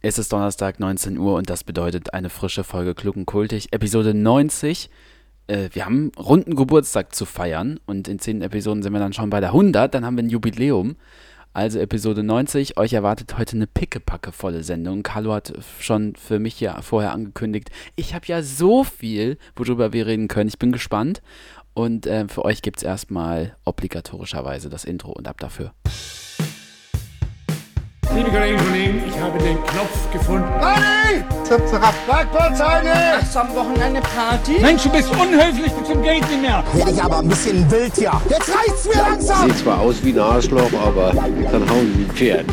Es ist Donnerstag, 19 Uhr und das bedeutet eine frische Folge Klug und Kultig, Episode 90. Äh, wir haben runden Geburtstag zu feiern und in 10 Episoden sind wir dann schon bei der 100, dann haben wir ein Jubiläum. Also Episode 90, euch erwartet heute eine pickepackevolle Sendung. Carlo hat schon für mich ja vorher angekündigt, ich habe ja so viel, worüber wir reden können. Ich bin gespannt. Und äh, für euch gibt es erstmal obligatorischerweise das Intro und ab dafür. Liebe Kolleginnen und Kollegen, ich habe den Knopf gefunden. Party! Zap, zap. Schlagplatzeine! Hast du am Wochenende Party? Mensch, du bist unhöflich bis zum geht nicht mehr. Werde ich aber ein bisschen wild hier. Jetzt reicht's mir langsam. Sieht zwar aus wie ein Arschloch, aber kann hauen wie ein Pferd.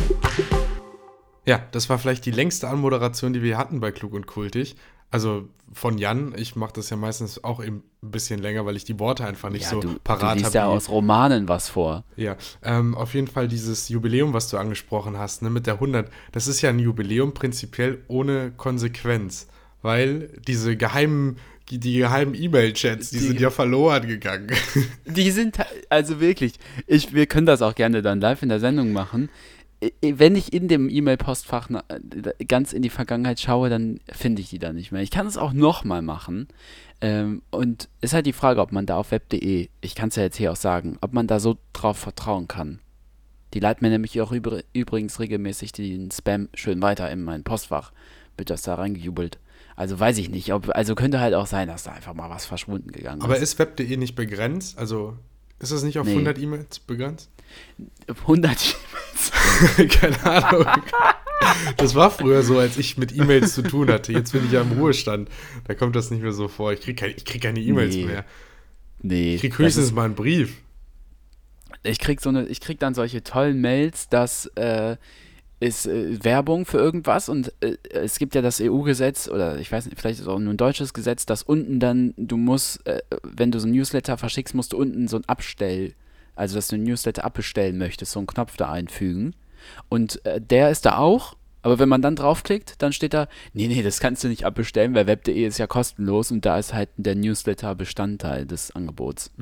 Ja, das war vielleicht die längste Anmoderation, die wir hatten bei Klug und Kultig. Also von Jan, ich mache das ja meistens auch eben ein bisschen länger, weil ich die Worte einfach nicht Ja, so du, parat du habe. liest ja aus Romanen was vor. Ja, ähm, auf jeden Fall dieses Jubiläum, was du angesprochen hast, ne, mit der 100, das ist ja ein Jubiläum prinzipiell ohne Konsequenz, weil diese geheimen, die, geheimen E-Mail-Chats, die, Die- sind ja verloren gegangen. Die sind also wirklich, ich, wir können das auch gerne dann live in der Sendung machen. I- Wenn ich in dem E-Mail-Postfach äh, ganz in die Vergangenheit schaue, dann finde ich die da nicht mehr. Ich kann es auch nochmal machen. Ähm, und ist halt die Frage, ob man da auf web.de, ich kann es ja jetzt hier auch sagen, ob man da so drauf vertrauen kann. Die leiten mir nämlich auch übr übrigens regelmäßig den Spam schön weiter in mein Postfach. Wird das da reingejubelt. Also weiß ich nicht. Ob, also könnte halt auch sein, dass da einfach mal was verschwunden gegangen Aber ist. ist web.de nicht begrenzt? Also ist das nicht auf Nee. 100 E-Mails begrenzt? 100 Keine Ahnung. Das war früher so, als ich mit E-Mails zu tun hatte. Jetzt bin ich ja im Ruhestand. Da kommt das nicht mehr so vor. Ich kriege keine, krieg keine E-Mails Nee. mehr. Nee. Ich krieg das höchstens ist- mal einen Brief. ich krieg so eine, ich krieg dann solche tollen Mails, dass äh, ist äh, Werbung für irgendwas und äh, es gibt ja das EU-Gesetz oder ich weiß nicht, vielleicht ist es auch nur ein deutsches Gesetz, dass unten dann, du musst, äh, wenn du so ein Newsletter verschickst, musst du unten so ein Abstell, also dass du ein Newsletter abbestellen möchtest, so einen Knopf da einfügen. Und äh, der ist da auch, aber wenn man dann draufklickt, dann steht da, nee, nee, das kannst du nicht abbestellen, weil web.de ist ja kostenlos und da ist halt der Newsletter Bestandteil des Angebots.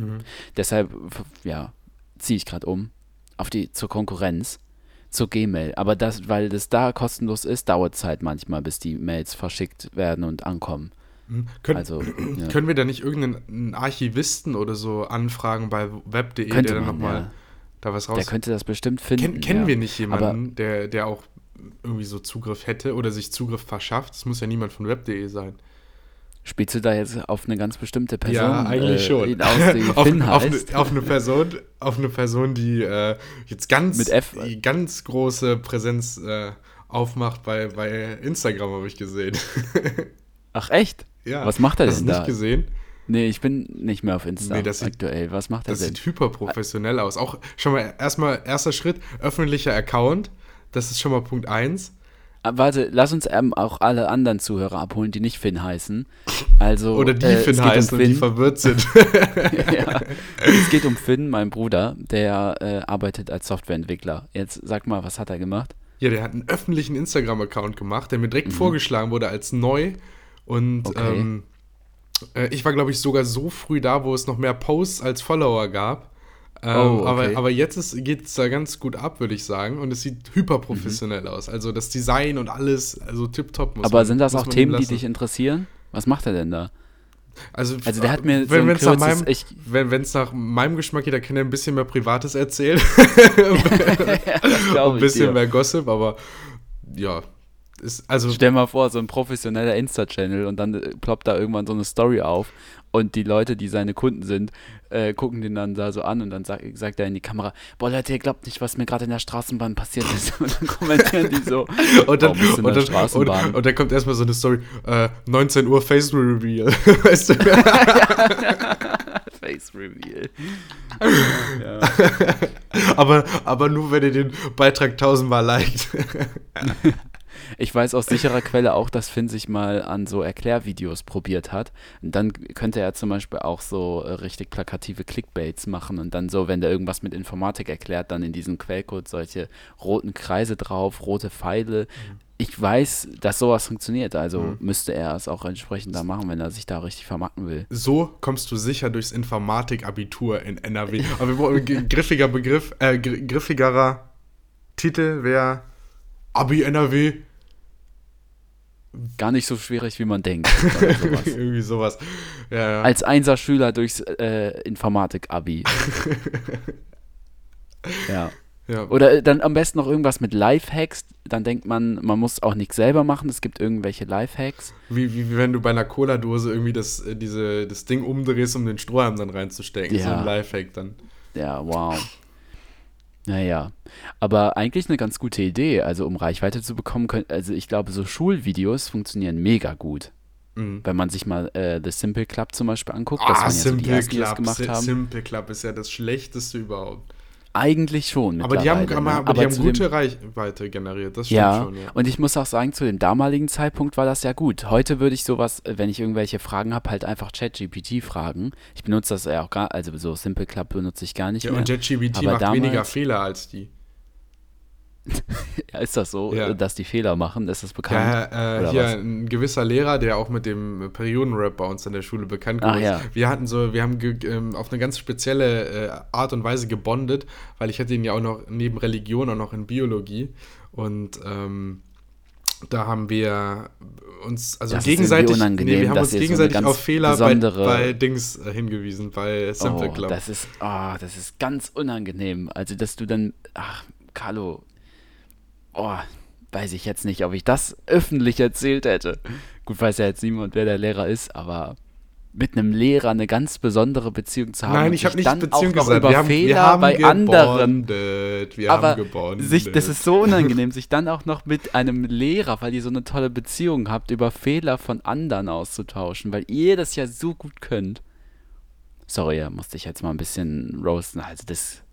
Deshalb, f- ja, ziehe ich gerade um auf die zur Konkurrenz, zur Gmail. Aber das, weil das da kostenlos ist, dauert es halt manchmal, bis die Mails verschickt werden und ankommen. Können, Also, ja. können wir da nicht irgendeinen Archivisten oder so anfragen bei web.de, der dann nochmal ja. da was raus... Der könnte das bestimmt finden. Ken, kennen ja. wir nicht Aber jemanden, der, der auch irgendwie so Zugriff hätte oder sich Zugriff verschafft? Das muss ja niemand von web.de sein. Spielst du da jetzt auf eine ganz bestimmte Person? ja, eigentlich äh, schon. Die auf, Finn auf, heißt? eine, auf eine Person, auf eine Person, die äh, jetzt ganz, Mit F. die ganz große Präsenz äh, aufmacht bei, bei Instagram, habe ich gesehen. Ach echt? ja. Was macht er Hast denn du da? nicht gesehen? Nee, ich bin nicht mehr auf Insta Nee, das sieht- aktuell. Was macht er Das denn? sieht hyperprofessionell aus. Auch schon mal erstmal erster Schritt, öffentlicher Account. Das ist schon mal Punkt 1. Ah, Warte, lass uns ähm, auch alle anderen Zuhörer abholen, die nicht Finn heißen. Also, Oder die äh, Finn geht um heißen und die Finn. verwirrt sind. ja. Es geht um Finn, mein Bruder, der äh, arbeitet als Softwareentwickler. Jetzt sag mal, was hat er gemacht? Ja, der hat einen öffentlichen Instagram-Account gemacht, der mir direkt vorgeschlagen wurde als neu. Und Mhm. Okay. ähm, äh, ich war, glaube ich, sogar so früh da, wo es noch mehr Posts als Follower gab. Ähm, Oh, okay. aber, aber jetzt geht es da ganz gut ab, würde ich sagen. Und es sieht hyperprofessionell aus. Also das Design und alles, also tipptopp. Aber man- sind das auch Themen, die dich interessieren? Was macht er denn da? Also, Also der hat mir so wenn ein wenn's nach wenn es nach meinem Geschmack geht, dann kann er ein bisschen mehr Privates erzählen. ein bisschen dir. mehr Gossip, aber ja. Ist, also Stell mal vor, so ein professioneller Insta-Channel und dann ploppt da irgendwann so eine Story auf und die Leute, die seine Kunden sind, äh, gucken den dann da so an und dann sag, sagt er in die Kamera, boah Leute, ihr glaubt nicht, was mir gerade in der Straßenbahn passiert ist. Und dann kommentieren die so, und dann, in und, dann, und, und dann kommt erstmal so eine Story, äh, 19 Uhr Face Reveal. weißt du? Face Reveal. aber, aber nur, wenn ihr den Beitrag tausendmal liked. Ich weiß aus sicherer Quelle auch, dass Finn sich mal an so Erklärvideos probiert hat. Und dann könnte er zum Beispiel auch so äh, richtig plakative Clickbaits machen und dann so, wenn der irgendwas mit Informatik erklärt, dann in diesem Quellcode solche roten Kreise drauf, rote Pfeile. Ich weiß, dass sowas funktioniert, also müsste er es auch entsprechend da machen, wenn er sich da richtig vermarkten will. So kommst du sicher durchs Informatikabitur in NRW. Aber wir brauchen griffiger Begriff, äh, gr griffigerer Titel wäre Abi NRW. Gar nicht so schwierig, wie man denkt. Sowas. Irgendwie sowas. Ja, ja. Als Einser-Schüler durchs äh, Informatik-Abi. ja. ja. Oder äh, dann am besten noch irgendwas mit Lifehacks. Dann denkt man, man muss auch nichts selber machen. Es gibt irgendwelche Lifehacks. Wie, wie, wie wenn du bei einer Cola-Dose irgendwie das, äh, diese, das Ding umdrehst, um den Strohhalm dann reinzustecken. So Ja. ein Lifehack dann. Ja, wow. Naja, aber eigentlich eine ganz gute Idee. Also um Reichweite zu bekommen, können, also ich glaube, so Schulvideos funktionieren mega gut. Mhm. Wenn man sich mal äh, The Simple Club zum Beispiel anguckt, das Ah, waren ja so die Simple die das Club. gemacht haben. Simple Club ist ja das schlechteste überhaupt. Eigentlich schon. Aber die haben, aber, ne? aber die haben zu dem- gute Reichweite generiert, das stimmt Ja, schon, ja. und ich muss auch sagen, zu dem damaligen Zeitpunkt war das ja gut. Heute würde ich sowas, wenn ich irgendwelche Fragen habe, halt einfach ChatGPT fragen. Ich benutze das ja auch gar, also so Simple Club benutze ich gar nicht Ja, mehr. und Aber macht damals- weniger Fehler als die. Ja, ist das so, Ja. dass die Fehler machen? Ist das bekannt? Ja, äh, hier was? ein gewisser Lehrer, der auch mit dem Periodenrap bei uns in der Schule bekannt Ach geworden ja. ist. Wir hatten so, wir haben ähm, auf eine ganz spezielle äh, Art und Weise gebondet, weil ich hatte ihn ja auch noch neben Religion auch noch in Biologie und ähm, da haben wir uns also Das gegenseitig, unangenehm, wir haben uns so gegenseitig ganz auf Fehler bei, bei Dings äh, hingewiesen, bei Simple oh, Club. das ist, oh, das ist ganz unangenehm. Also, dass du dann, ach, Carlo, oh, weiß ich jetzt nicht, ob ich das öffentlich erzählt hätte. Gut, weiß ja jetzt niemand, wer der Lehrer ist, aber mit einem Lehrer eine ganz besondere Beziehung zu haben. Nein, ich habe nicht dann Beziehung auch noch gesagt. über Wir haben, Fehler wir haben bei anderen. gebondet. Wir aber haben gebondet. sich, das ist so unangenehm, sich dann auch noch mit einem Lehrer, weil ihr so eine tolle Beziehung habt, über Fehler von anderen auszutauschen, weil ihr das ja so gut könnt. Sorry, musste ich jetzt mal ein bisschen roasten. Also das.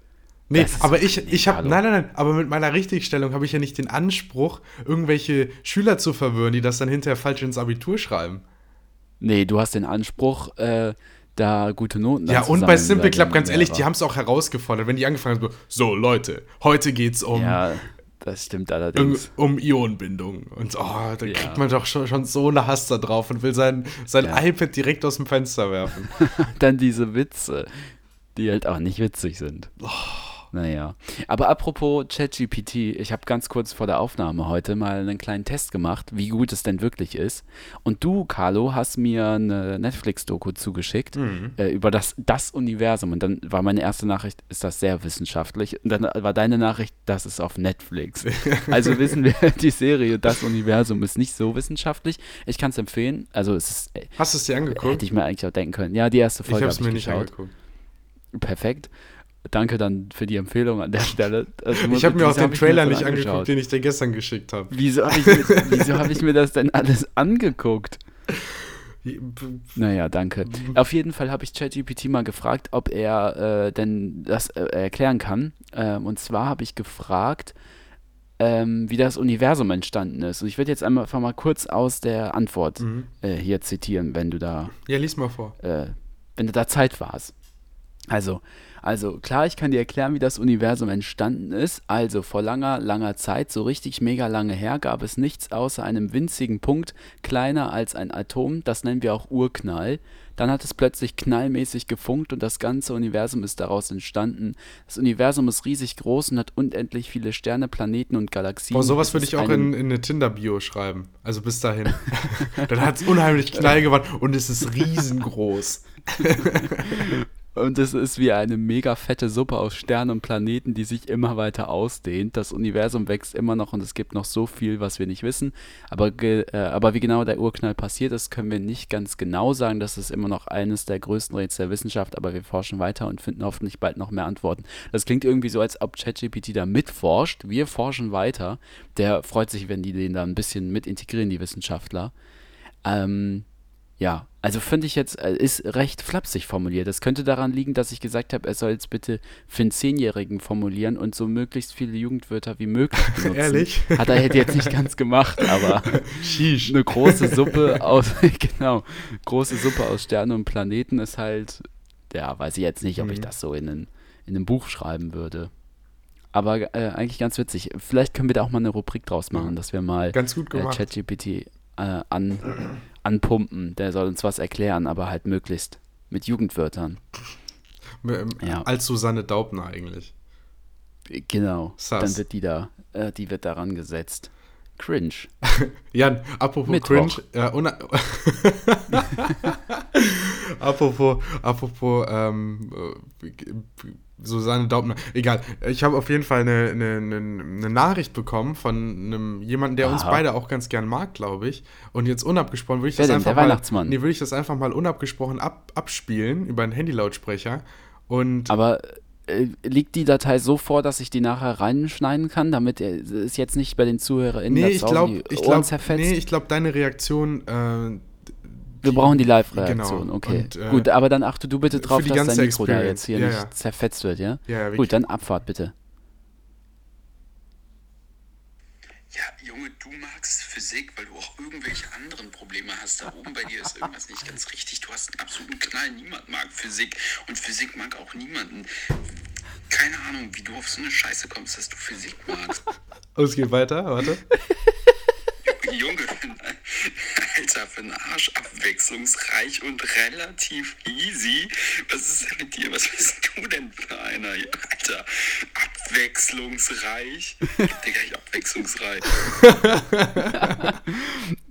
Nee, Das aber ich, ich habe, nein, nein, nein, aber mit meiner Richtigstellung habe ich ja nicht den Anspruch, irgendwelche Schüler zu verwirren, die das dann hinterher falsch ins Abitur schreiben. Nee, du hast den Anspruch, äh, da gute Noten Ja, und bei Simple Club, ganz ehrlich, die haben es auch herausgefordert, wenn die angefangen haben, so, Leute, heute geht's um, Ja, das stimmt um, allerdings. um Ionenbindung. Und oh, da Ja. kriegt man doch schon, schon so eine Hass da drauf und will sein, sein Ja. iPad direkt aus dem Fenster werfen. Dann diese Witze, die halt auch nicht witzig sind. Oh. Naja. Aber apropos ChatGPT, ich habe ganz kurz vor der Aufnahme heute mal einen kleinen Test gemacht, wie gut es denn wirklich ist. Und du, Carlo, hast mir eine Netflix-Doku zugeschickt Mhm. äh, über das, das Universum. Und dann war meine erste Nachricht, ist das sehr wissenschaftlich. Und dann war deine Nachricht, das ist auf Netflix. Also wissen wir, die Serie Das Universum ist nicht so wissenschaftlich. Ich kann es empfehlen. Also es ist, äh, Hast du es dir angeguckt? hätte ich mir eigentlich auch denken können. Ja, die erste Ich Folge habe es habe mir ich nicht geschaut. angeguckt. Perfekt. Danke dann für die Empfehlung an der Stelle. Also, Ich habe mir auch den Trailer nicht denn angeguckt, angeschaut? den ich dir gestern geschickt habe. Wieso habe ich, wieso hab ich mir das denn alles angeguckt? Naja, danke. Auf jeden Fall habe ich ChatGPT mal gefragt, ob er äh, denn das äh, erklären kann. Ähm, und zwar habe ich gefragt, ähm, wie das Universum entstanden ist. Und ich werde jetzt einmal, einfach mal kurz aus der Antwort Mhm. äh, hier zitieren, wenn du da Ja, lies mal vor. äh, wenn du da Zeit warst. Also, also klar, ich kann dir erklären, wie das Universum entstanden ist. Also vor langer, langer Zeit, so richtig mega lange her, gab es nichts außer einem winzigen Punkt, kleiner als ein Atom. Das nennen wir auch Urknall. Dann hat es plötzlich knallmäßig gefunkt und das ganze Universum ist daraus entstanden. Das Universum ist riesig groß und hat unendlich viele Sterne, Planeten und Galaxien. Boah, sowas würde ich auch in, in eine Tinder-Bio schreiben. Also bis dahin. Dann hat es unheimlich Knall gemacht und es ist riesengroß. Und es ist wie eine mega fette Suppe aus Sternen und Planeten, die sich immer weiter ausdehnt. Das Universum wächst immer noch und es gibt noch so viel, was wir nicht wissen. Aber, äh, aber wie genau der Urknall passiert ist, können wir nicht ganz genau sagen. Das ist immer noch eines der größten Rätsel der Wissenschaft, aber wir forschen weiter und finden hoffentlich bald noch mehr Antworten. Das klingt irgendwie so, als ob ChatGPT da mitforscht. Wir forschen weiter. Der freut sich, wenn die den da ein bisschen mit integrieren, die Wissenschaftler. Ähm, ja, also finde ich jetzt, äh, ist recht flapsig formuliert. Das könnte daran liegen, dass ich gesagt habe, er soll es bitte für einen Zehnjährigen formulieren und so möglichst viele Jugendwörter wie möglich benutzen. Ehrlich? Hat er jetzt nicht ganz gemacht, aber Sheesh. eine große Suppe aus, genau, große Suppe aus Sternen und Planeten ist halt, ja, weiß ich jetzt nicht, ob ich Mhm. das so in in ein Buch schreiben würde. Aber äh, eigentlich ganz witzig. Vielleicht können wir da auch mal eine Rubrik draus machen, dass wir mal Ganz gut äh. ChatGPT äh, an, anpumpen. Der soll uns was erklären, aber halt möglichst mit Jugendwörtern. Ähm, Ja. Als Susanne Daubner eigentlich. Genau. Sass. Dann wird die da, äh, die wird daran gesetzt. cringe. Jan, apropos Mittwoch. cringe, äh, apropos, apropos, ähm, äh, Susanne Daubner, egal. Ich habe auf jeden Fall eine, eine, eine, eine Nachricht bekommen von einem jemanden, der uns Aha. beide auch ganz gern mag, glaube ich. Und jetzt unabgesprochen würde ich Wer das denn? einfach Der mal, Weihnachtsmann? nee, würde ich das einfach mal unabgesprochen ab, abspielen über einen Handylautsprecher. Und Aber äh, liegt die Datei so vor, dass ich die nachher reinschneiden kann, damit er- es jetzt nicht bei den ZuhörerInnen nee, ich die ich glaube, zerfetzt? nee, ich glaube, deine Reaktion, äh, Wir brauchen die Live-Reaktion, Genau. okay. Und, äh, Gut, aber dann achte du bitte drauf, dass dein Mikro da Experience. jetzt hier Ja, nicht ja. zerfetzt wird, ja? Ja, ja, wir- Gut, dann Abfahrt bitte. Ja, Junge, du magst Physik, weil du auch irgendwelche anderen Probleme hast. Da oben bei dir ist irgendwas nicht ganz richtig. Du hast einen absoluten Knall. Niemand mag Physik und Physik mag auch niemanden. Keine Ahnung, wie du auf so eine Scheiße kommst, dass du Physik magst. oh, es geht weiter, warte. Junge, Alter, für einen Arsch abwechslungsreich und relativ easy. Was ist denn mit dir? Was bist du denn für einer? Alter, abwechslungsreich. Digga, ich abwechslungsreich.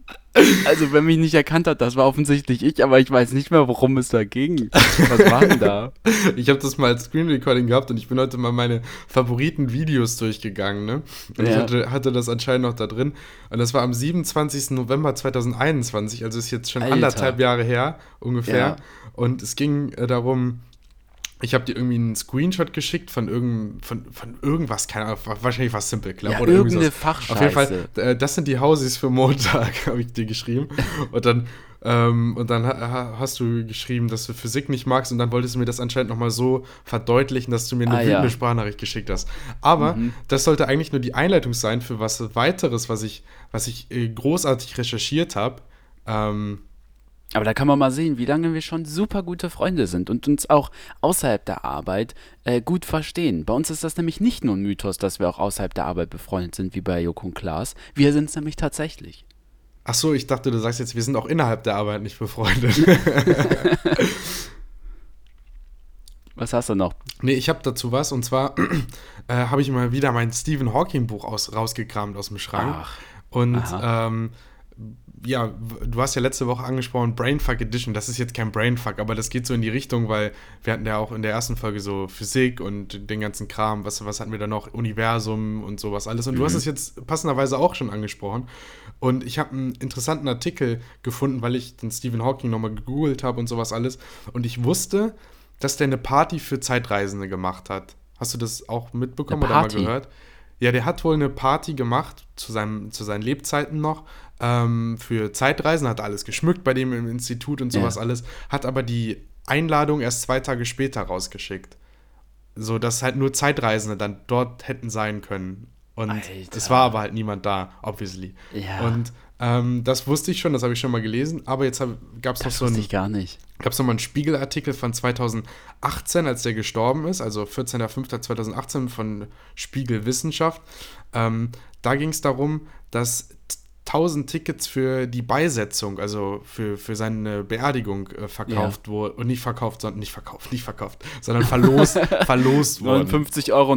Also, wer mich nicht erkannt hat, das war offensichtlich ich, aber ich weiß nicht mehr, worum es da ging. Was war denn da? Ich habe das mal als Screen Recording gehabt und ich bin heute mal meine Favoriten Videos durchgegangen, ne? Und ich Ja. hatte, hatte das anscheinend noch da drin. Und das war am 27. November 2021, also ist jetzt schon Alter. anderthalb Jahre her ungefähr. Ja. Und es ging äh, darum, ich habe dir irgendwie einen Screenshot geschickt von, irgend, von, von irgendwas, keine Ahnung, wahrscheinlich was Simple Club Ja, oder irgendwie irgendeine sowas. Auf jeden Fall, Fachscheiße. äh, das sind die Hausis für Montag, habe ich dir geschrieben. Und dann, ähm, und dann ha- ha- hast du geschrieben, dass du Physik nicht magst und dann wolltest du mir das anscheinend nochmal so verdeutlichen, dass du mir eine Ah, wütende ja. Sprachnachricht geschickt hast. Aber das sollte eigentlich nur die Einleitung sein für was weiteres, was ich, was ich äh, großartig recherchiert habe. Ähm, Aber da kann man mal sehen, wie lange wir schon super gute Freunde sind und uns auch außerhalb der Arbeit äh, gut verstehen. Bei uns ist das nämlich nicht nur ein Mythos, dass wir auch außerhalb der Arbeit befreundet sind, wie bei Joko und Klaas. Wir sind es nämlich tatsächlich. ach so, ich dachte, du sagst jetzt, wir sind auch innerhalb der Arbeit nicht befreundet. Was hast du noch? Nee, ich habe dazu was und zwar äh, habe ich mal wieder mein Stephen Hawking Buch aus, rausgekramt aus dem Schrank. Ach, und ähm, ja, du hast ja letzte Woche angesprochen, Brainfuck Edition. Das ist jetzt kein Brainfuck, aber das geht so in die Richtung, weil wir hatten ja auch in der ersten Folge so Physik und den ganzen Kram. Was, was hatten wir da noch? Universum und sowas alles. Und du Mhm. hast es jetzt passenderweise auch schon angesprochen. Und ich habe einen interessanten Artikel gefunden, weil ich den Stephen Hawking nochmal gegoogelt habe und sowas alles. Und ich wusste, dass der eine Party für Zeitreisende gemacht hat. Hast du das auch mitbekommen oder mal gehört? Ja, der hat wohl eine Party gemacht, zu, seinem, zu seinen Lebzeiten noch, ähm, für Zeitreisen, hat alles geschmückt bei dem im Institut und sowas Ja. alles, hat aber die Einladung erst zwei Tage später rausgeschickt. So, dass halt nur Zeitreisende dann dort hätten sein können. Und Alter. es war aber halt niemand da, obviously. Ja. Und ähm, das wusste ich schon, das habe ich schon mal gelesen, aber jetzt gab es noch so ein wusste ich gar nicht. gab es nochmal einen Spiegelartikel von 2018, als der gestorben ist, also 14.05.2018 von Spiegel Wissenschaft. Ähm, da ging es darum, dass 1000 Tickets für die Beisetzung, also für, für seine Beerdigung äh, verkauft wurden. Und nicht verkauft, sondern nicht verkauft, nicht verkauft, sondern verlost, verlost wurden. 59,90 Euro,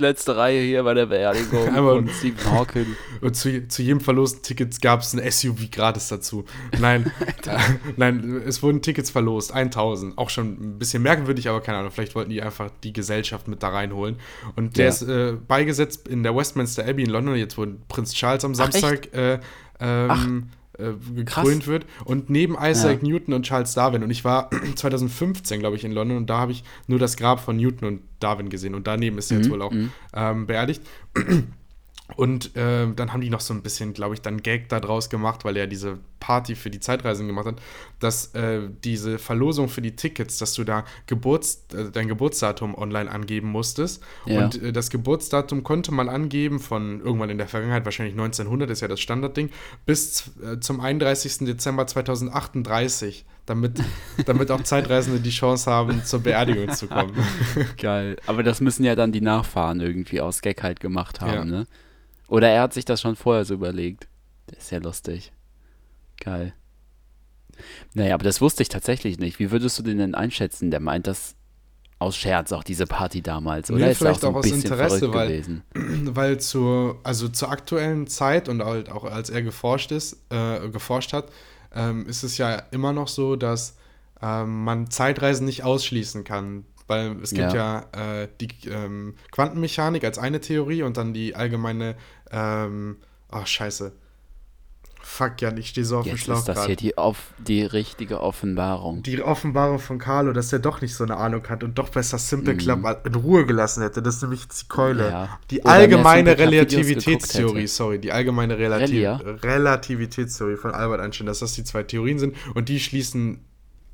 letzte Reihe hier bei der Beerdigung von Stephen Hawking. Und zu, zu jedem verlosten Ticket gab es ein SUV gratis dazu. Nein, äh, nein, es wurden Tickets verlost, 1000. Auch schon ein bisschen merkwürdig, aber keine Ahnung, vielleicht wollten die einfach die Gesellschaft mit da reinholen. Und der Ja. ist äh, beigesetzt in der Westminster Abbey in London. Jetzt wurde Prinz Charles am Ach, Samstag äh, ähm, äh, krass. gekrönt wird. Und neben Isaac Ja. Newton und Charles Darwin. Und ich war 2015, glaube ich, in London und da habe ich nur das Grab von Newton und Darwin gesehen. Und daneben ist er Mhm, jetzt wohl auch ähm, beerdigt. Und ähm, dann haben die noch so ein bisschen, glaube ich, dann Gag da draus gemacht, weil er diese Party für die Zeitreisen gemacht hat, dass äh, diese Verlosung für die Tickets, dass du da Geburts, äh, dein Geburtsdatum online angeben musstest. Ja. Und äh, das Geburtsdatum konnte man angeben von irgendwann in der Vergangenheit, wahrscheinlich 1900 ist ja das Standardding, bis äh, zum 31. Dezember 2038, damit, damit auch Zeitreisende die Chance haben, zur Beerdigung zu kommen. Geil. Aber das müssen ja dann die Nachfahren irgendwie aus Gag halt gemacht haben, Ja. ne? Oder er hat sich das schon vorher so überlegt. Das ist ja lustig. Geil. Naja, aber das wusste ich tatsächlich nicht. Wie würdest du den denn einschätzen? Der meint das aus Scherz auch diese Party damals? Nee, Oder ist er vielleicht so ein auch aus Interesse, weil- gewesen? weil zur, also zur aktuellen Zeit und halt auch als er geforscht ist, äh, geforscht hat, ähm, ist es ja immer noch so, dass ähm, man Zeitreisen nicht ausschließen kann. Weil es gibt ja, äh, die ähm, Quantenmechanik als eine Theorie und dann die allgemeine, ähm, oh scheiße. Fuck, ja, ich stehe so auf dem Schlauch ist das gerade. hier die, auf, die richtige Offenbarung. Die Offenbarung von Carlo, dass er doch nicht so eine Ahnung hat und doch besser Simple. Club in Ruhe gelassen hätte. Das ist nämlich die Keule. Ja. Die Oder allgemeine Relativitätstheorie, sorry, die allgemeine Relati Relia? Relativitätstheorie von Albert Einstein, dass das die zwei Theorien sind und die schließen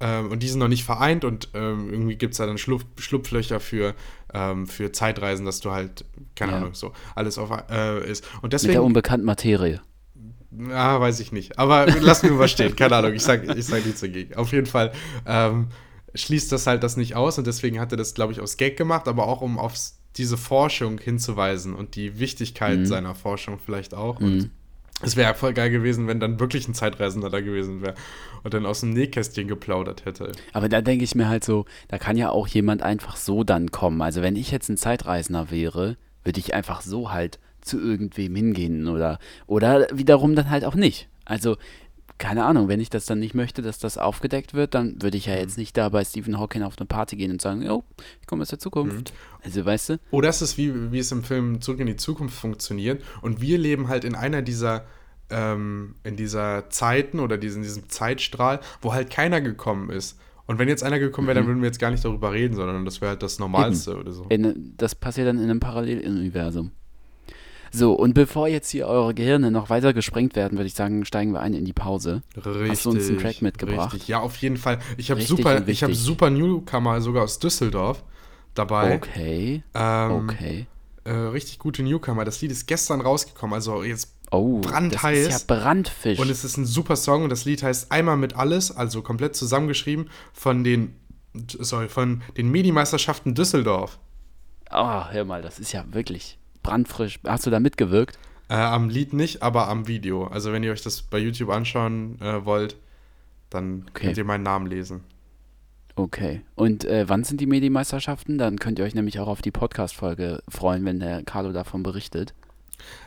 ähm, und die sind noch nicht vereint und ähm, irgendwie gibt es da dann Schlupf, Schlupflöcher für, ähm, für Zeitreisen, dass du halt, keine Ja. Ahnung, so alles auf äh, ist. Und Mit der deswegen. unbekannten Materie. Ah, weiß ich nicht. Aber lass mir mal stehen. Keine Ahnung. Ich sag, ich sag nichts dagegen. Auf jeden Fall ähm, schließt das halt das nicht aus und deswegen hat er das, glaube ich, aus Gag gemacht, aber auch um auf diese Forschung hinzuweisen und die Wichtigkeit seiner Forschung vielleicht auch. Und es wäre ja voll geil gewesen, wenn dann wirklich ein Zeitreisender da gewesen wäre und dann aus dem Nähkästchen geplaudert hätte. Aber da denke ich mir halt so, da kann ja auch jemand einfach so dann kommen. Also wenn ich jetzt ein Zeitreisender wäre, würde ich einfach so halt zu irgendwem hingehen oder, oder wiederum dann halt auch nicht. Also, keine Ahnung, wenn ich das dann nicht möchte, dass das aufgedeckt wird, dann würde ich ja jetzt nicht da bei Stephen Hawking auf eine Party gehen und sagen, jo, ich komme aus der Zukunft. Also, weißt du? Oder es ist wie, wie es im Film Zurück in die Zukunft funktioniert. Und wir leben halt in einer dieser, ähm, in dieser Zeiten oder diesen, diesem Zeitstrahl, wo halt keiner gekommen ist. Und wenn jetzt einer gekommen wäre, dann würden wir jetzt gar nicht darüber reden, sondern das wäre halt das Normalste oder so. In, das passiert dann in einem Paralleluniversum. So, und bevor jetzt hier eure Gehirne noch weiter gesprengt werden, würde ich sagen, steigen wir ein in die Pause. Richtig. Hast du uns einen Track mitgebracht? Richtig. Ja, auf jeden Fall. Ich habe super, ich wichtig. super Newcomer sogar aus Düsseldorf dabei. Okay, Ähm, okay. Äh, richtig gute Newcomer. Das Lied ist gestern rausgekommen, also jetzt Oh, brandheiß. das ist ja Brandfisch. Und es ist ein super Song und das Lied heißt Einmal mit alles, also komplett zusammengeschrieben von den, sorry, von den Medi-Meisterschaften Düsseldorf. oh, hör mal, das ist ja wirklich brandfrisch. Hast du da mitgewirkt? Äh, am Lied nicht, aber am Video. Also wenn ihr euch das bei YouTube anschauen äh, wollt, dann Okay. könnt ihr meinen Namen lesen. Okay. Und äh, wann sind die Medi-Meisterschaften? Dann könnt ihr euch nämlich auch auf die Podcast-Folge freuen, wenn der Carlo davon berichtet.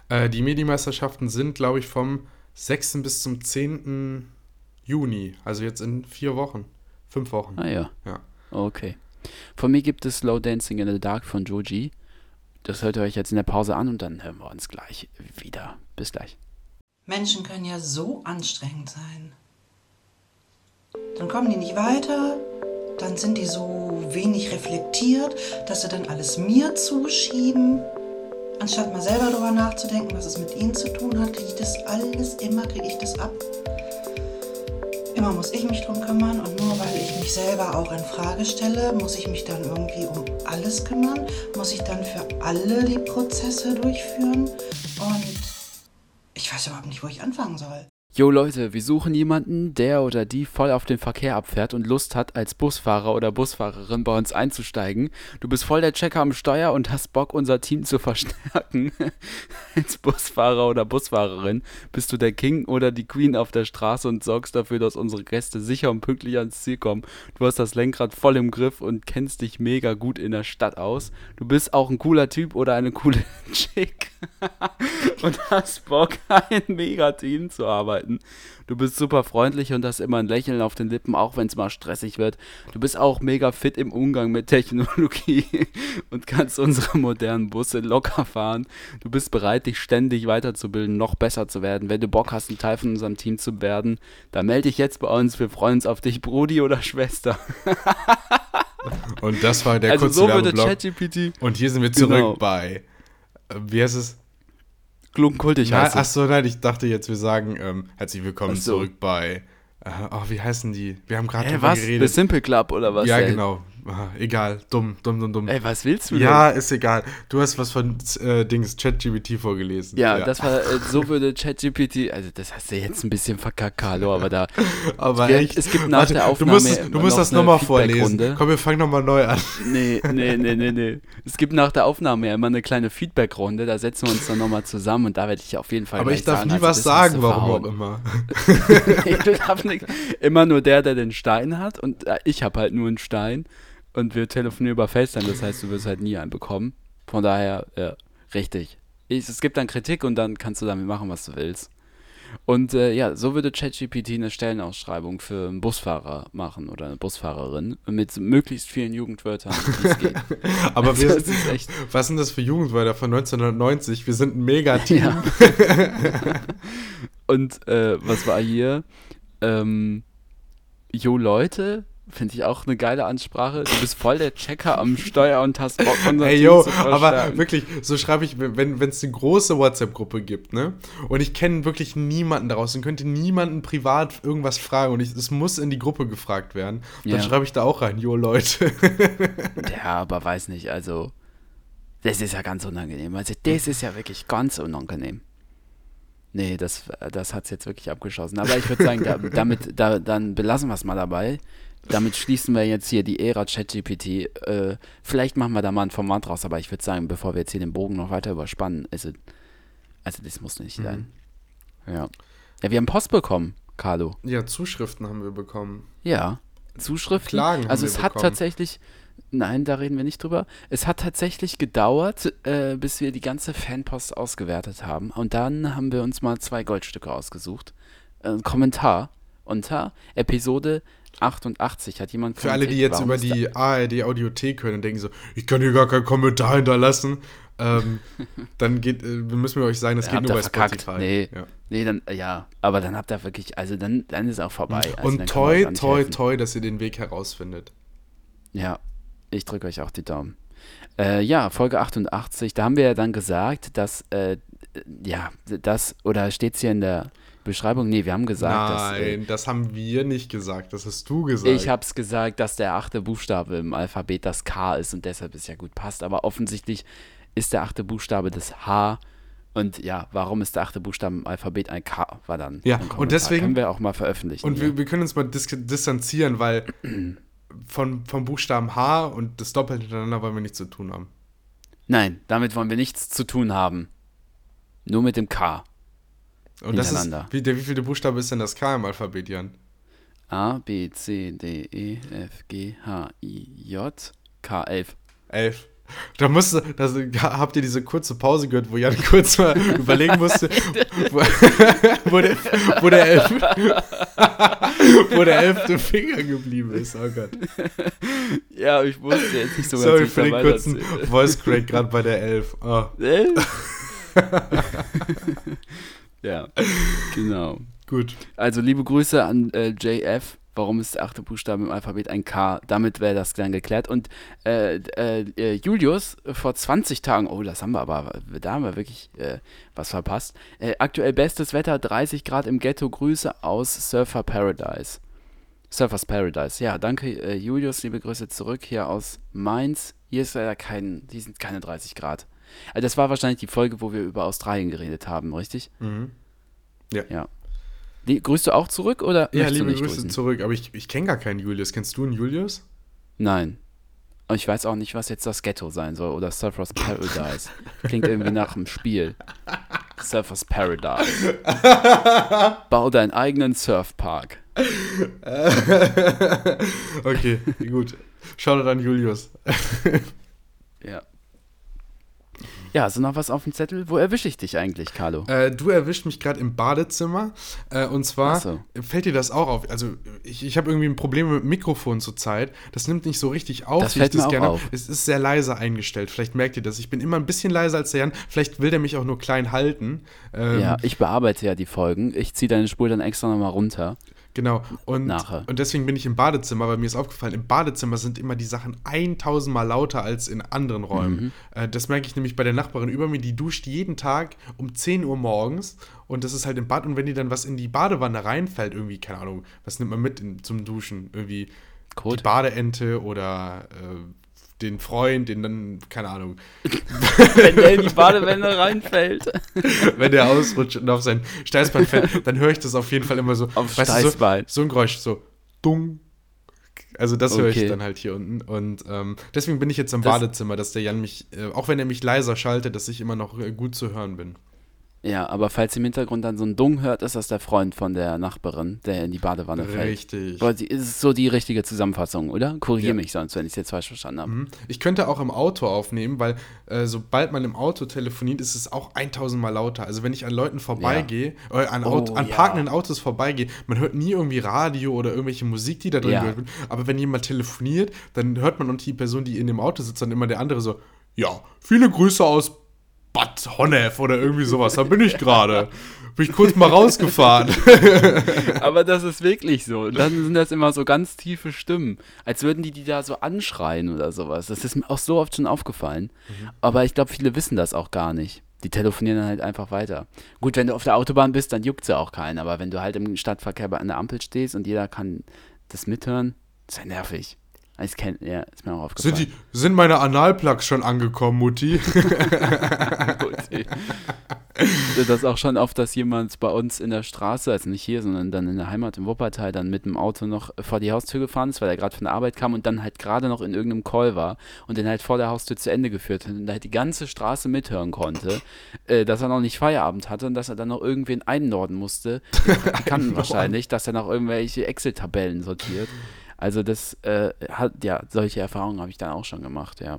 Äh, die Medi-Meisterschaften sind, glaube ich, vom 6. bis zum 10. Juni. Also jetzt in vier Wochen. Fünf Wochen. Ah ja, Ja. okay. Von mir gibt es Slow Dancing in the Dark von Joji. Das hört ihr euch jetzt in der Pause an und dann hören wir uns gleich wieder. Bis gleich. Menschen können ja so anstrengend sein. Dann kommen die nicht weiter, dann sind die so wenig reflektiert, dass sie dann alles mir zuschieben. Anstatt mal selber darüber nachzudenken, was es mit ihnen zu tun hat, kriege ich das alles, immer kriege ich das ab. Immer muss ich mich drum kümmern und nur weil ich mich selber auch in Frage stelle, muss ich mich dann irgendwie um alles kümmern, muss ich dann für alle die Prozesse durchführen und ich weiß überhaupt nicht, wo ich anfangen soll. Jo Leute, wir suchen jemanden, der oder die voll auf den Verkehr abfährt und Lust hat, als Busfahrer oder Busfahrerin bei uns einzusteigen. Du bist voll der Checker am Steuer und hast Bock, unser Team zu verstärken. als Busfahrer oder Busfahrerin bist du der King oder die Queen auf der Straße und sorgst dafür, dass unsere Gäste sicher und pünktlich ans Ziel kommen. Du hast das Lenkrad voll im Griff und kennst dich mega gut in der Stadt aus. Du bist auch ein cooler Typ oder eine coole Chick und hast Bock, ein Mega-Team zu arbeiten. Du bist super freundlich und hast immer ein Lächeln auf den Lippen, auch wenn es mal stressig wird. Du bist auch mega fit im Umgang mit Technologie und kannst unsere modernen Busse locker fahren. Du bist bereit, dich ständig weiterzubilden, noch besser zu werden. Wenn du Bock hast, ein Teil von unserem Team zu werden, dann melde dich jetzt bei uns. Wir freuen uns auf dich, Brudi oder Schwester. Und das war der also kurze so würde. ChatGPT Und hier sind wir zurück Genau. bei, äh, wie heißt es? Klunkenkultig Na, heißt achso, nein, ich dachte jetzt, wir sagen ähm, herzlich willkommen so. zurück bei, äh, oh, wie heißen die? Wir haben gerade Ey, drüber was? The geredet. Simple Club oder was? ja, ey? genau. Ah, egal, dumm, dumm, dumm, dumm. Ey, was willst du ja, ist egal. Du hast was von äh, Dings ChatGPT vorgelesen. Ja, das war, äh, so würde ChatGPT, also das hast du jetzt ein bisschen verkackt, Carlo, aber da, Aber wir- echt. es gibt nach der du Aufnahme musst, es- du musst noch das nochmal vorlesen. Komm, wir fangen nochmal neu an. nee, nee, nee, nee, nee. Es gibt nach der Aufnahme ja immer eine kleine Feedbackrunde, da setzen wir uns dann nochmal zusammen und da werde ich auf jeden Fall Aber ich darf sagen, nie also was sagen, du warum auch immer. Du darfst nicht. Immer nur der, der den Stein hat und äh, ich habe halt nur einen Stein Und wir telefonieren über FaceTime, das heißt, du wirst halt nie einen bekommen. Von daher, ja, richtig. Ich, es gibt dann Kritik und dann kannst du damit machen, was du willst. Und äh, ja, so würde ChatGPT eine Stellenausschreibung für einen Busfahrer machen oder eine Busfahrerin mit möglichst vielen Jugendwörtern, wie es geht. Aber wir Das ist echt- was sind das für Jugendwörter von 1990? Wir sind ein Megateam. Ja. Und äh, was war hier? Ähm, Jo Leute, finde ich auch eine geile Ansprache. Du bist voll der Checker am Steuer und hast Bock, unser Ey, Team yo, aber wirklich, so schreibe ich, wenn es eine große WhatsApp-Gruppe gibt, ne? Und ich kenne wirklich niemanden daraus und könnte niemanden privat irgendwas fragen und ich, es muss in die Gruppe gefragt werden, dann Ja. schreibe ich da auch rein, yo, Leute. Ja, aber weiß nicht, also das ist ja ganz unangenehm. Also das ist ja wirklich ganz unangenehm. Nee, das, das hat es jetzt wirklich abgeschossen. Aber ich würde sagen, da, damit, da, dann belassen wir es mal dabei. Damit schließen wir jetzt hier die Ära ChatGPT. Äh, vielleicht machen wir da mal ein Format raus, aber ich würde sagen, bevor wir jetzt hier den Bogen noch weiter überspannen, also, also das muss nicht sein. Ja. Ja, wir haben Post bekommen, Carlo. ja, Zuschriften haben wir bekommen. Ja, Zuschriften. Klagen also es hat bekommen. tatsächlich, nein, da reden wir nicht drüber. Es hat tatsächlich gedauert, äh, bis wir die ganze Fanpost ausgewertet haben. Und dann haben wir uns mal zwei Goldstücke ausgesucht. Äh, Kommentar unter Episode 88 hat jemand Für alle, die jetzt über die ARD-Audiothek hören und denken so, ich kann hier gar keinen Kommentar hinterlassen, ähm, dann geht, äh, müssen wir euch sagen, das Dann geht nur bei verkackt. Spotify. Nee, Ja. nee, dann, ja, aber dann habt ihr wirklich, also dann, dann ist auch vorbei. Also Und toi, toi, helfen. toi, dass ihr den Weg herausfindet. Ja, ich drücke euch auch die Daumen. Äh, ja, Folge 88, da haben wir ja dann gesagt, dass, äh, ja, das, oder steht es hier in der Beschreibung? Nee, wir haben gesagt, dass. Äh, Nein, das haben wir nicht gesagt, das hast du gesagt. ich habe es gesagt, dass der achte Buchstabe im Alphabet das K ist und deshalb es ja gut passt. Aber offensichtlich ist der achte Buchstabe das H. Und ja, warum ist der achte Buchstabe im Alphabet ein K? War dann. Ja, und deswegen- Können wir auch mal veröffentlichen. Und hier. wir, wir können uns mal dis distanzieren, weil von, vom Buchstaben H und das Doppel hintereinander wollen wir nichts zu tun haben. Nein, damit wollen wir nichts zu tun haben. Nur mit dem K. Und das ist, wie, der wievielte Buchstabe ist denn das K im Alphabet, Jan? A, B, C, D, E, F, G, H, I, J, K, 11. Elf. Da musste, das, habt ihr diese kurze Pause gehört, wo Jan kurz mal überlegen musste, wo, wo, der, wo, der elf, wo der elfte Finger geblieben ist. Oh Gott. Ja, ich wusste jetzt nicht so ganz, Sorry für den kurzen. Voice Crack gerade bei der elf. Oh, ja, genau. gut. Also liebe Grüße an äh, JF. Warum ist der achte Buchstabe im Alphabet ein K? Damit wäre das dann geklärt. Und äh, äh, äh, Julius vor 20 Tagen, oh, das haben wir aber, da haben wir wirklich äh, was verpasst. Äh, aktuell bestes Wetter, 30 Grad im Ghetto. Grüße aus Surfer Paradise. Surfers Paradise. Ja, danke Julius, liebe Grüße zurück hier aus Mainz. Hier ist leider kein, die sind keine 30 Grad. Also das war wahrscheinlich die Folge, wo wir über Australien geredet haben, richtig? Mhm. Ja. Ja. Die, grüßt du auch zurück oder Ja, liebe Grüße grüßen? zurück. Aber ich, ich kenne gar keinen Julius. Kennst du einen Julius? Nein. Und ich weiß auch nicht, was jetzt das Ghetto sein soll oder Surfers Paradise. Klingt irgendwie nach einem Spiel. Surfers Paradise. Bau deinen eigenen Surfpark. okay, gut. Schau an Julius. Ja. Ja, hast du noch was auf dem Zettel? Wo erwische ich dich eigentlich, Carlo? Äh, du erwischt mich gerade im Badezimmer. Äh, und zwar so. fällt dir das auch auf. Also, ich, ich habe irgendwie ein Problem mit dem Mikrofon zurzeit. Das nimmt nicht so richtig auf. Das wie fällt ich mir auch gerne auf. Es ist sehr leise eingestellt. Vielleicht merkt ihr das. Ich bin immer ein bisschen leiser als der Jan. Vielleicht will der mich auch nur klein halten. Ähm, ja, ich bearbeite ja die Folgen. Ich ziehe deine Spur dann extra nochmal runter. Genau. Und, Nachher. und deswegen bin ich im Badezimmer, weil mir ist aufgefallen, im Badezimmer sind immer die Sachen 1000 Mal lauter als in anderen Räumen. Mhm. Äh, das merke ich nämlich bei der Nachbarin über mir, die duscht jeden Tag um 10 Uhr morgens und das ist halt im Bad und wenn die dann was in die Badewanne reinfällt, irgendwie, keine Ahnung, was nimmt man mit in, zum Duschen? Irgendwie Kot? die Badeente oder äh, den Freund, den dann, keine Ahnung, Wenn der in die Badewanne reinfällt. wenn der ausrutscht und auf sein Steißbein fällt, dann höre ich das auf jeden Fall immer so. Auf weißt du, Steißbein. So, so ein Geräusch, so dung. Also das höre ich Okay. dann halt hier unten. Und ähm, deswegen bin ich jetzt im Das- Badezimmer, dass der Jan mich, äh, auch wenn er mich leiser schaltet, dass ich immer noch äh, gut zu hören bin. Ja, aber falls ihr im Hintergrund dann so ein Dung hört, ist das der Freund von der Nachbarin, der in die Badewanne fällt. Richtig. Sie- ist so die richtige Zusammenfassung, oder? Korrigiere Ja. mich sonst, wenn ich es jetzt falsch verstanden habe. Mhm. Ich könnte auch im Auto aufnehmen, weil äh, sobald man im Auto telefoniert, ist es auch 1000 Mal lauter. Also wenn ich an Leuten vorbeigehe, äh, an, Auto, Oh, an ja. parkenden Autos vorbeigehe, man hört nie irgendwie Radio oder irgendwelche Musik, die da drin Ja. gehört wird. Aber wenn jemand telefoniert, dann hört man und die Person, die in dem Auto sitzt, dann immer der andere so, ja, viele Grüße aus Bad Honnef oder irgendwie sowas. Da bin ich gerade. Bin ich kurz mal rausgefahren. Aber das ist wirklich so. Und Dann sind das immer so ganz tiefe Stimmen, als würden die die da so anschreien oder sowas. Das ist mir auch so oft schon aufgefallen. Aber ich glaube, viele wissen das auch gar nicht. Die telefonieren dann halt einfach weiter. Gut, wenn du auf der Autobahn bist, dann juckt ja auch keinen. Aber wenn du halt im Stadtverkehr bei- an der Ampel stehst und jeder kann das mithören, ist ja nervig. Ich kenn, ja, ist mir auch aufgefallen. Sind, die, sind meine Analplugs schon angekommen, Mutti? Gut. das auch schon oft, dass jemand bei uns in der Straße, also nicht hier, sondern dann in der Heimat im Wuppertal, dann mit dem Auto noch vor die Haustür gefahren ist, weil er gerade von der Arbeit kam und dann halt gerade noch in irgendeinem Call war und den halt vor der Haustür zu Ende geführt hat und halt die ganze Straße mithören konnte, äh, dass er noch nicht Feierabend hatte und dass er dann noch irgendwen einnorden musste, die Praktikanten wahrscheinlich, dass er noch irgendwelche Excel-Tabellen sortiert. Also das äh, hat, ja, solche Erfahrungen habe ich dann auch schon gemacht, ja.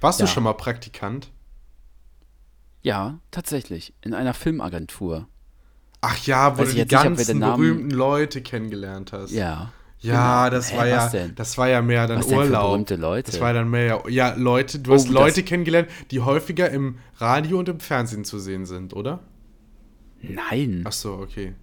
Warst Ja. du schon mal Praktikant? Ja, tatsächlich. In einer Filmagentur. Ach ja, wo Weiß du die nicht, ganzen Namen- berühmten Leute kennengelernt hast. Ja. Ja, Genau. das Hä, war ja, denn? das war ja mehr dann Was Urlaub. berühmte Leute? Das war dann mehr ja, Leute. Du Oh, hast Leute kennengelernt, die häufiger im Radio und im Fernsehen zu sehen sind, oder? Nein, Ach so, okay.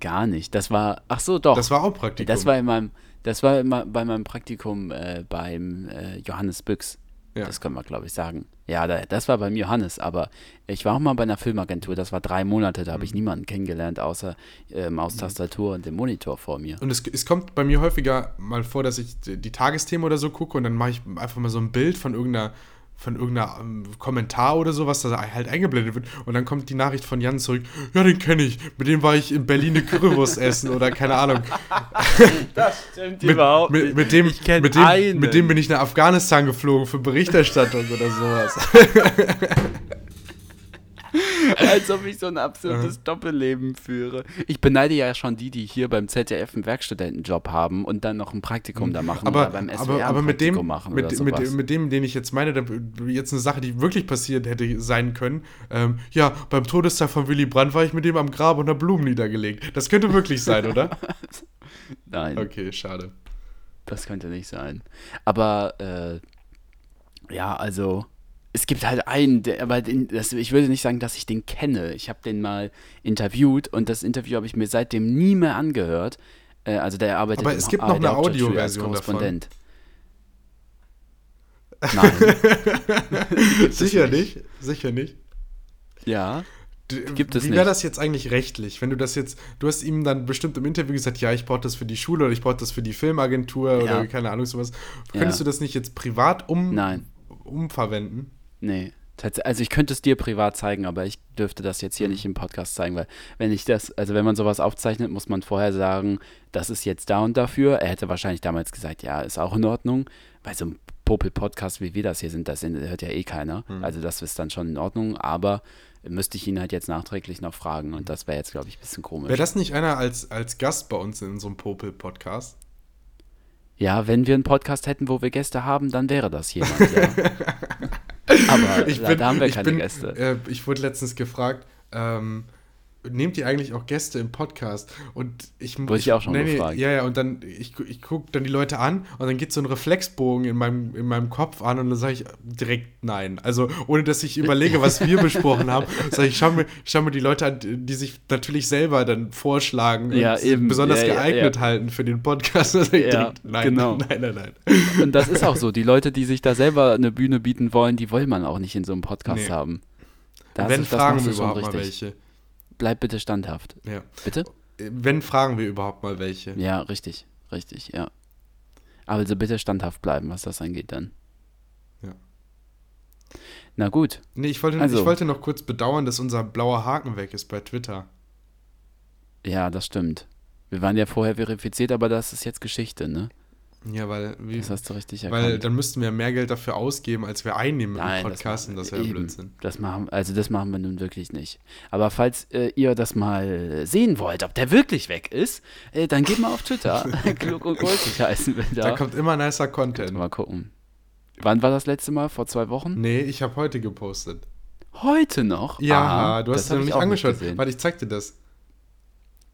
Gar nicht. Das war, ach so, doch. Das war auch Praktikum. Das war in meinem, das war immer bei meinem Praktikum äh, beim äh, Johannes Büchs. Ja. Das können wir, glaube ich, sagen. Ja, da, das war beim Johannes, aber ich war auch mal bei einer Filmagentur, das war drei Monate, da habe Mhm. ich niemanden kennengelernt, außer äh, Maustastatur und dem Monitor vor mir. Und es, es kommt bei mir häufiger mal vor, dass ich die Tagesthemen oder so gucke und dann mache ich einfach mal so ein Bild von irgendeiner von irgendeiner ähm, Kommentar oder so, was da halt eingeblendet wird. Und dann kommt die Nachricht von Jan zurück, ja, den kenne ich. Mit dem war ich in Berlin eine Currywurst essen oder keine Ahnung. Das stimmt Mit, mit, mit, dem, Ich mit, dem, einen. mit dem bin ich nach Afghanistan geflogen für Berichterstattung oder sowas. Als ob ich so ein absurdes Doppelleben führe. Ich beneide ja schon die, die hier beim ZDF einen Werkstudentenjob haben und dann noch ein Praktikum da machen aber, oder beim SWR aber, aber ein mit dem, Praktikum machen mit, oder mit, sowas. mit dem, den ich jetzt meine, jetzt eine Sache, die wirklich passiert hätte sein können. Ähm, ja, beim Todestag von Willy Brandt war ich mit dem am Grab unter Blumen niedergelegt. Das könnte wirklich sein, oder? Nein, Okay, schade. das könnte nicht sein. Aber äh, ja, also es gibt halt einen, der, aber den, das, ich würde nicht sagen, dass ich den kenne. Ich habe den mal interviewt und das Interview habe ich mir seitdem nie mehr angehört. Äh, also der arbeitet Aber es gibt noch eine Audioversion davon. Korrespondent. Nein. Sicher nicht. Sicher nicht. ja. Gibt es Wie wäre nicht. das jetzt eigentlich rechtlich? Wenn du das jetzt, du hast ihm dann bestimmt im Interview gesagt, ja, ich brauche das für die Schule oder ich brauche das für die Filmagentur oder Ja. keine Ahnung, sowas. Ja. Könntest du das nicht jetzt privat um, Nein. umverwenden? Nee. Also ich könnte es dir privat zeigen, aber ich dürfte das jetzt Mhm. hier nicht im Podcast zeigen, weil wenn ich das, also wenn man sowas aufzeichnet, muss man vorher sagen, das ist jetzt da und dafür. Er hätte wahrscheinlich damals gesagt, ja, ist auch in Ordnung, weil so ein Popel-Podcast, wie wir das hier sind, das hört ja eh keiner. Mhm. Also das ist dann schon in Ordnung, aber müsste ich ihn halt jetzt nachträglich noch fragen und das wäre jetzt, glaube ich, ein bisschen komisch. Wäre das nicht einer als, als Gast bei uns in einem Popel-Podcast? Ja, wenn wir einen Podcast hätten, wo wir Gäste haben, dann wäre das jemand, ja. aber Ich bin, haben wir keine bin, Gäste. Äh, ich wurde letztens gefragt, ähm, nehmt ihr eigentlich auch Gäste im Podcast? Und ich Wurde ich auch schon gefragt. Ja, ja, und dann, ich, ich gucke dann die Leute an und dann geht so ein Reflexbogen in meinem, in meinem Kopf an und dann sage ich direkt nein. Also, ohne dass ich überlege, was wir besprochen haben, sage ich, schau mir, schau mir die Leute an, die sich natürlich selber dann vorschlagen Ja, und eben. besonders Ja, geeignet ja. halten für den Podcast. Ich Ja, direkt, nein, genau. nein, nein, nein. Und das ist auch so. Die Leute, die sich da selber eine Bühne bieten wollen, die will man auch nicht in so einem Podcast Nee. haben. Das Wenn ist- das fragen wir überhaupt mal welche. Bleib bitte standhaft. Ja. Bitte? Wenn fragen wir überhaupt mal welche. Ja, richtig. Richtig, ja. Aber also bitte standhaft bleiben, was das angeht dann. Ja. Na gut. Nee, ich wollte, Also- ich wollte noch kurz bedauern, dass unser blauer Haken weg ist bei Twitter. Ja, das stimmt. Wir waren ja vorher verifiziert, aber das ist jetzt Geschichte, ne? Ja, weil, wie, Das hast du richtig weil erkannt. dann müssten wir mehr Geld dafür ausgeben, als wir einnehmen Nein, im Podcast. und das wäre eben. Blödsinn. Das machen, also das machen wir nun wirklich nicht. Aber falls äh, ihr das mal sehen wollt, ob der wirklich weg ist, äh, dann geht mal auf Twitter. Klug und kultig heißen wir da. Da kommt immer nicer Content. mal gucken. Wann war das letzte Mal? Vor zwei Wochen? Nee, ich habe heute gepostet. Heute noch? Ja, Aha, du hast das es noch ich nicht angeschaut. Warte, ich zeig dir das.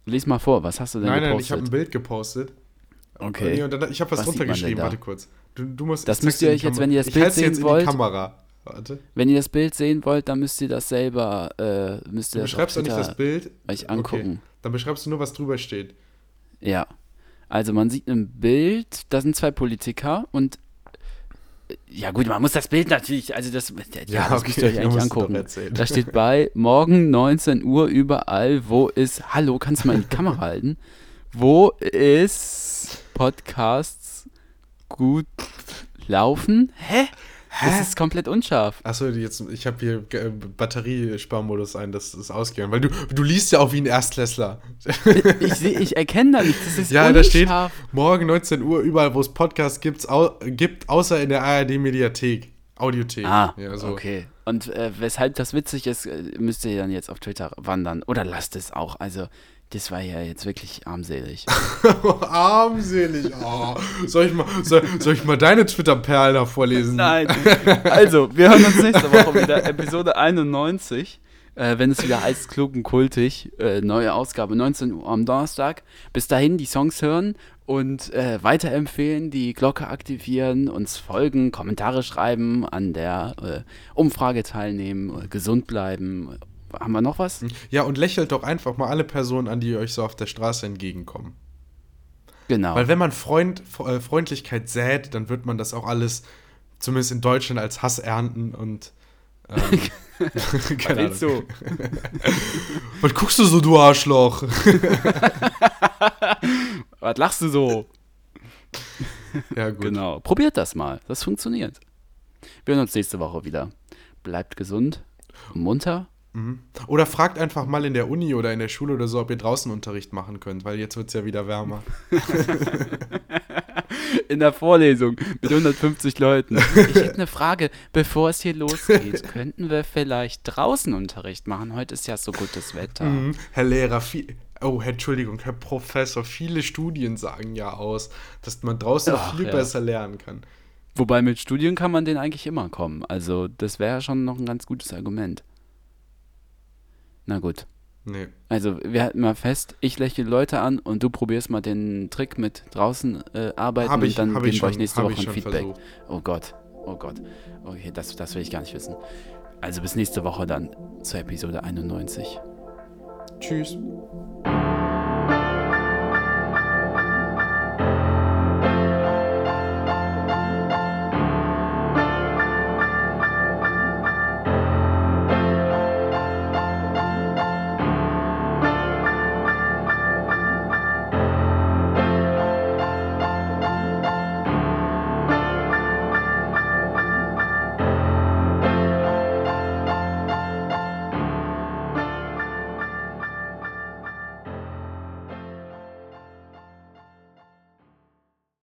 Lies mal vor, was hast du denn Nein, nein, ich gepostet? habe ein Bild gepostet. Okay. und dann, ich habe was, Was drunter geschrieben. Warte kurz. Du, du musst, Das müsst ihr in euch jetzt, wenn ihr das ich Bild sehen jetzt in wollt- die Kamera. Warte. Wenn ihr das Bild sehen wollt, dann müsst ihr das selber, äh, müsst ihr Du beschreibst doch nicht das Bild. euch angucken. Okay. Dann beschreibst du nur, was drüber steht. Ja. Also man sieht ein Bild, da sind zwei Politiker und äh, ja gut, man muss das Bild natürlich, also das, ja, Ja, das okay, müsst ihr euch eigentlich angucken. Da steht bei, morgen 19 Uhr überall, wo ist, hallo, kannst du mal in die Kamera halten? Wo ist Podcasts gut laufen? Hä? Das ist komplett unscharf. Achso, jetzt, ich habe hier äh, Batteriesparmodus ein, das ist ausgegangen. Weil du, du liest ja auch wie ein Erstklässler. Ich, seh- ich erkenne da nichts, das ist Ja, unscharf. da steht morgen 19 Uhr überall, wo es Podcasts gibt's, au, gibt, außer in der ARD-Mediathek. Audiothek. Ah, ja, so. okay. Und äh, weshalb das witzig ist, äh, müsst ihr dann jetzt auf Twitter wandern. Oder lasst es auch. Also, das war ja jetzt wirklich armselig. Armselig. Oh. Soll, ich mal, soll, soll ich mal deine Twitter-Perlen da vorlesen? Nein. Also, wir hören uns nächste Woche wieder. Episode 91. Äh, wenn es wieder heißt, klug und kultig. Äh, neue Ausgabe, 19 Uhr am Donnerstag. Bis dahin die Songs hören und äh, weiterempfehlen, die Glocke aktivieren, uns folgen, Kommentare schreiben, an der äh, Umfrage teilnehmen, äh, gesund bleiben. Haben wir noch was? Ja, und lächelt doch einfach mal alle Personen an, die euch so auf der Straße entgegenkommen. Genau. Weil wenn man Freund, äh, Freundlichkeit sät, dann wird man das auch alles, zumindest in Deutschland, als Hass ernten und ähm, keine Ahnung. Du? Was guckst du so, du Arschloch? Was lachst du so? ja, gut. Genau. Probiert das mal. Das funktioniert. Wir hören uns nächste Woche wieder. Bleibt gesund und munter. Oder fragt einfach mal in der Uni oder in der Schule oder so, ob ihr draußen Unterricht machen könnt, weil jetzt wird es ja wieder wärmer. In der Vorlesung mit 150 Leuten. Ich hätte eine Frage, bevor es hier losgeht. Könnten wir vielleicht draußen Unterricht machen? Heute ist ja so gutes Wetter. Mhm. Herr Lehrer, viel, oh, Herr, Entschuldigung, Herr Professor, viele Studien sagen ja aus, dass man draußen Ach, viel ja. besser lernen kann. Wobei mit Studien kann man den eigentlich immer kommen. Also das wäre schon noch ein ganz gutes Argument. Na gut. Nee. Also wir halten mal fest, ich lächle Leute an und du probierst mal den Trick mit draußen äh, arbeiten Hab ich- und dann geben ich wir euch nächste Woche ein Feedback. versucht. Oh Gott, oh Gott. Okay, das, das will ich gar nicht wissen. Also bis nächste Woche dann zur Episode 91. Tschüss.